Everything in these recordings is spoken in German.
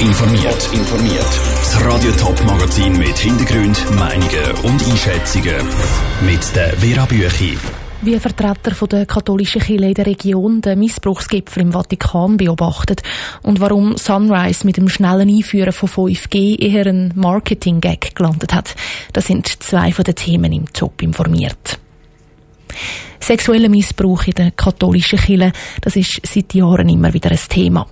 informiert. informiert. Das Radio Top Magazin mit Hintergrund, Meinungen und Einschätzungen mit der Vera Büchi. Wie Vertreter von der katholischen Kirche in der Region den Missbrauchsgipfel im Vatikan beobachtet und warum Sunrise mit dem schnellen Einführen von 5G eher ein Marketing-Gag gelandet hat, das sind zwei von den Themen im Top informiert. Sexueller Missbrauch in der katholischen Kirche, das ist seit Jahren immer wieder ein Thema.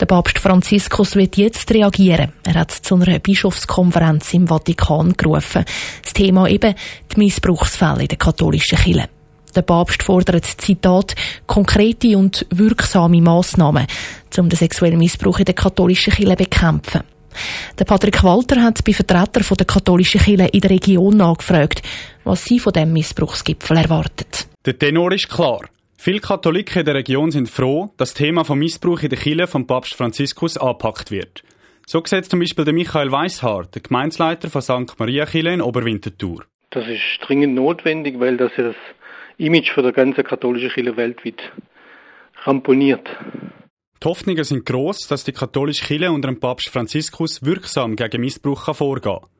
Der Papst Franziskus wird jetzt reagieren. Er hat zu einer Bischofskonferenz im Vatikan gerufen. Das Thema eben die Missbrauchsfälle in der katholischen Kirche. Der Papst fordert, Zitat, konkrete und wirksame Massnahmen, um den sexuellen Missbrauch in der katholischen Kirche bekämpfen. Der Patrick Walter hat bei Vertretern der katholischen Kirche in der Region nachgefragt, was sie von dem Missbrauchsgipfel erwartet. Der Tenor ist klar. Viele Katholiken in der Region sind froh, dass das Thema vom Missbrauch in der Kirche vom Papst Franziskus angepackt wird. So sieht zum Beispiel der Michael Weishaar, der Gemeinsleiter von St. Maria Kirche in Oberwinterthur. Das ist dringend notwendig, weil das ja das Image von der ganzen katholischen Kirche weltweit ramponiert. Die Hoffnungen sind gross, dass die katholische Kirche unter dem Papst Franziskus wirksam gegen Missbrauch vorgehen kann.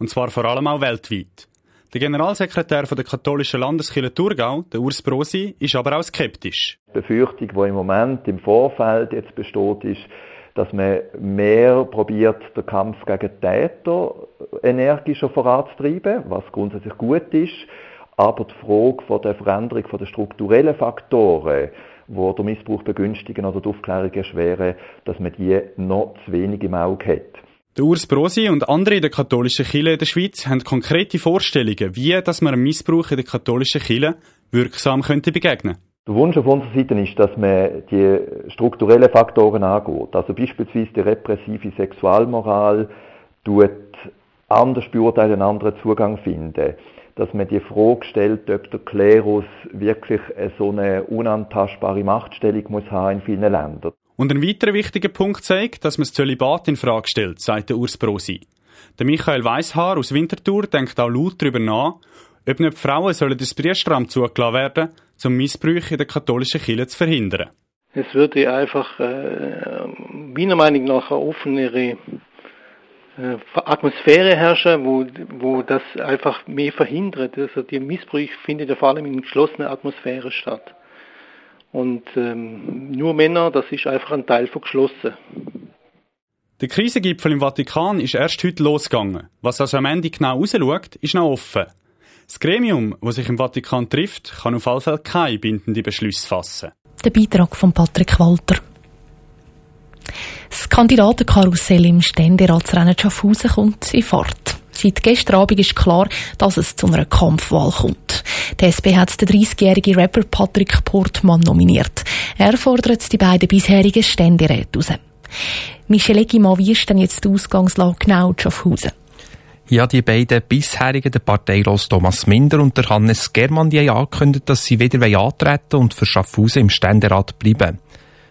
Und zwar vor allem auch weltweit. Der Generalsekretär der katholischen Landeskirche Thurgau, der Urs Brosi, ist aber auch skeptisch. Die Befürchtung, die im Moment im Vorfeld jetzt besteht, ist, dass man mehr probiert, den Kampf gegen Täter energischer voranzutreiben, was grundsätzlich gut ist. Aber die Frage von der Veränderung von den strukturellen Faktoren, die den Missbrauch begünstigen oder die Aufklärung erschweren, dass man die noch zu wenig im Auge hat. Der Urs Brosi und andere in der katholischen Kirche in der Schweiz haben konkrete Vorstellungen, wie dass man Missbrauch in der katholischen Kirche wirksam könnte begegnen der Wunsch auf unserer Seite ist, dass man die strukturellen Faktoren angeht. Also beispielsweise die repressive Sexualmoral tut anders beurteilen, einen anderen Zugang finden dass man die Frage stellt, ob der Klerus wirklich so eine unantastbare Machtstellung muss haben in vielen Ländern. Und ein weiterer wichtiger Punkt zeigt, dass man das Zölibat in Frage stellt, sagt der Urs Brosi. Der Michael Weishaar aus Winterthur denkt auch laut darüber nach, ob nicht Frauen sollen das Priesteramt zugelassen werden, um Missbrüche in der katholischen Kirche zu verhindern. Es würde einfach äh, meiner Meinung nach eine offenere äh, Atmosphäre herrschen, wo, wo das einfach mehr verhindert. Also der Missbrauch findet ja vor allem in geschlossener Atmosphäre statt. Und ähm, nur Männer, das ist einfach ein Teil von geschlossen. Der Krisengipfel im Vatikan ist erst heute losgegangen. Was also am Ende genau rausschaut, ist noch offen. Das Gremium, das sich im Vatikan trifft, kann auf jeden Fall keine bindenden Beschlüsse fassen. Der Beitrag von Patrick Walter. Das Kandidatenkarussell im Ständeratsrennen Schaffhausen kommt in Fahrt. Seit gestern Abend ist klar, dass es zu einer Kampfwahl kommt. Die SP hat den 30-jährigen Rapper Patrick Portmann nominiert. Er fordert die beiden bisherigen Ständeräte raus. Michel Eggimann, wie ist denn jetzt die Ausgangslage genau in Schaffhausen? Ja, die beiden bisherigen, der Parteilos Thomas Minder und der Hannes Germann, die haben angekündigt, dass sie wieder antreten und für Schaffhausen im Ständerat bleiben.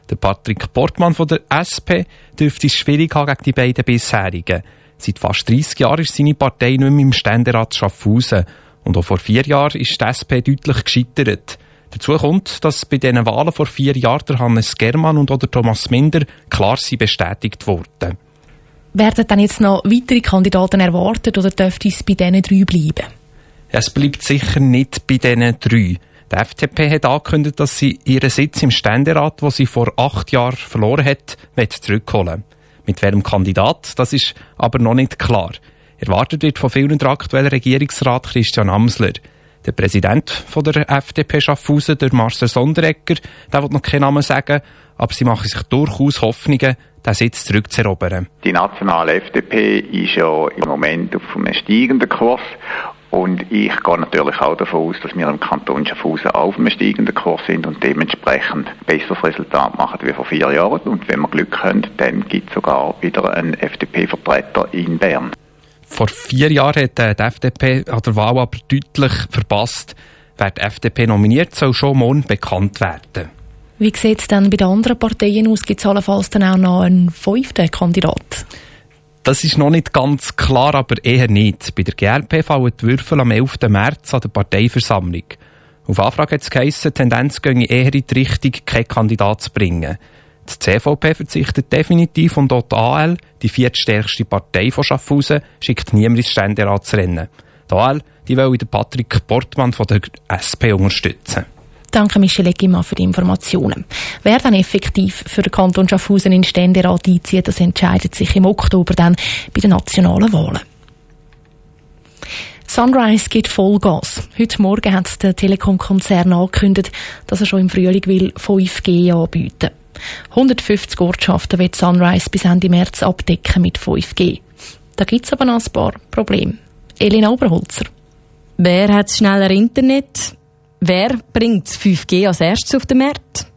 Der Patrick Portmann von der SP dürfte es schwierig haben gegen die beiden bisherigen. Seit fast 30 Jahren ist seine Partei nicht mehr im Ständerat Schaffhausen. Und auch vor vier Jahren ist die SP deutlich gescheitert. Dazu kommt, dass bei diesen Wahlen vor vier Jahren der Hannes Germann und oder Thomas Minder klar sie bestätigt wurden. Werden dann jetzt noch weitere Kandidaten erwartet oder dürfte es bei diesen drei bleiben? Es bleibt sicher nicht bei diesen drei. Die FDP hat angekündigt, dass sie ihren Sitz im Ständerat, wo sie vor acht Jahren verloren hat, zurückholen Mit welchem Kandidat, das ist aber noch nicht klar. Erwartet wird von vielen der aktuelle Regierungsrat Christian Amsler. Der Präsident von der FDP Schaffhausen, der Marcel Sonderegger, der will noch keinen Namen sagen, aber sie machen sich durchaus Hoffnungen, den Sitz zurückzuerobern. Die nationale FDP ist ja im Moment auf einem steigenden Kurs und ich gehe natürlich auch davon aus, dass wir im Kanton Schaffhausen auf einem steigenden Kurs sind und dementsprechend ein besseres Resultat machen wie vor vier Jahren. Und wenn wir Glück haben, dann gibt es sogar wieder einen FDP-Vertreter in Bern. Vor vier Jahren hat die FDP an der Wahl aber deutlich verpasst. Wer die FDP nominiert, soll schon morgen bekannt werden. Wie sieht es denn bei den anderen Parteien aus? Gibt es allenfalls dann auch noch einen fünften Kandidat? Das ist noch nicht ganz klar, aber eher nicht. Bei der GLP fallen die Würfel am 11. März an der Parteiversammlung. Auf Anfrage hat es geheissen, die Tendenz gehe eher in die Richtung, keinen Kandidat zu bringen. Die CVP verzichtet definitiv und auch die AL, die viertstärkste Partei von Schaffhausen, schickt niemand ins Ständeratsrennen. Die AL, die will Patrick Portmann von der SP unterstützen. Danke Michelle Eggimann für die Informationen. Wer dann effektiv für den Kanton Schaffhausen in den Ständerat einzieht, das entscheidet sich im Oktober dann bei den nationalen Wahlen. Sunrise gibt Vollgas. Heute Morgen hat der Telekom-Konzern angekündigt, dass er schon im Frühling will 5G anbieten 150 Ortschaften wird Sunrise bis Ende März abdecken mit 5G. Da gibt es aber noch ein paar Probleme. Elena Oberholzer. Wer hat schneller Internet? Wer bringt 5G als erstes auf den Markt?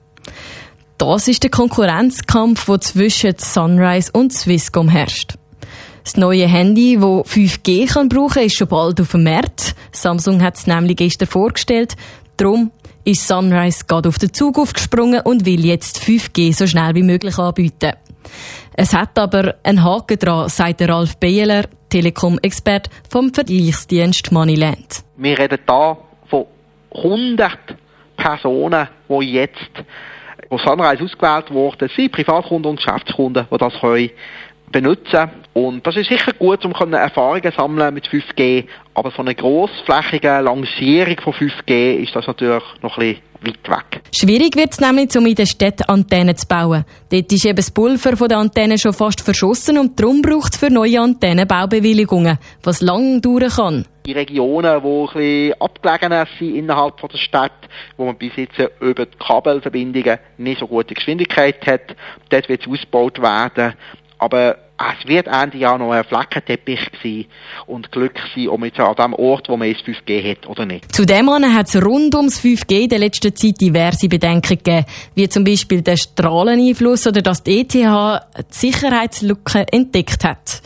Das ist der Konkurrenzkampf, der zwischen Sunrise und Swisscom herrscht. Das neue Handy, das 5G kann brauchen ist schon bald auf dem Markt. Samsung hat es nämlich gestern vorgestellt. Darum ist Sunrise gerade auf den Zug aufgesprungen und will jetzt 5G so schnell wie möglich anbieten. Es hat aber einen Haken dran, sagt Ralf Behler, Telekom-Expert vom Vergleichsdienst Moneyland. Wir reden hier von 100 Personen, die jetzt, wo Sunrise ausgewählt worden sind, Privatkunden und Geschäftskunden, die das können benutzen und das ist sicher gut, um Erfahrungen sammeln mit 5G, aber so eine grossflächige Lancierung von 5G ist das natürlich noch ein bisschen weit weg. Schwierig wird es nämlich, um in den Städten Antennen zu bauen. Dort ist eben das Pulver von der Antenne schon fast verschossen und darum braucht es für neue Antennen Baubewilligungen, was lang dauern kann. Die Regionen, die ein bisschen abgelegener sind innerhalb der Stadt, wo man bis jetzt über die Kabelverbindungen nicht so gute Geschwindigkeit hat, dort wird es ausgebaut werden. Aber es wird Ende Jahr noch ein Fleckenteppich sein und Glück sein, ob man an dem Ort, wo man es 5G hat oder nicht. Zudem hat es rund ums 5G in der letzten Zeit diverse Bedenken gegeben, wie zum Beispiel der Strahleneinfluss oder dass die ETH die Sicherheitslücke entdeckt hat.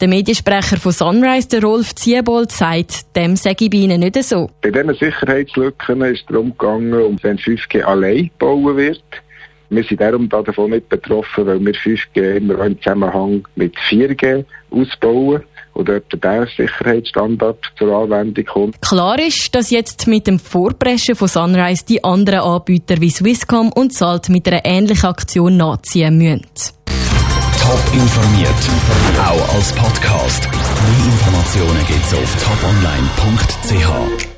Der Mediensprecher von Sunrise, der Rolf Ziebold, sagt, dem sage ich bei Ihnen nicht so. Bei diesen Sicherheitslücken ist es darum gegangen, um wenn 5G allein bauen wird wir sind darum davon nicht betroffen, weil wir 5G immer im Zusammenhang mit 4G ausbauen und dort der Sicherheitsstandard zur Anwendung kommt. Klar ist, dass jetzt mit dem Vorpreschen von Sunrise die anderen Anbieter wie Swisscom und Salt mit einer ähnlichen Aktion nachziehen müssen. Top informiert, auch als Podcast. Mehr Informationen gibt's auf toponline.ch.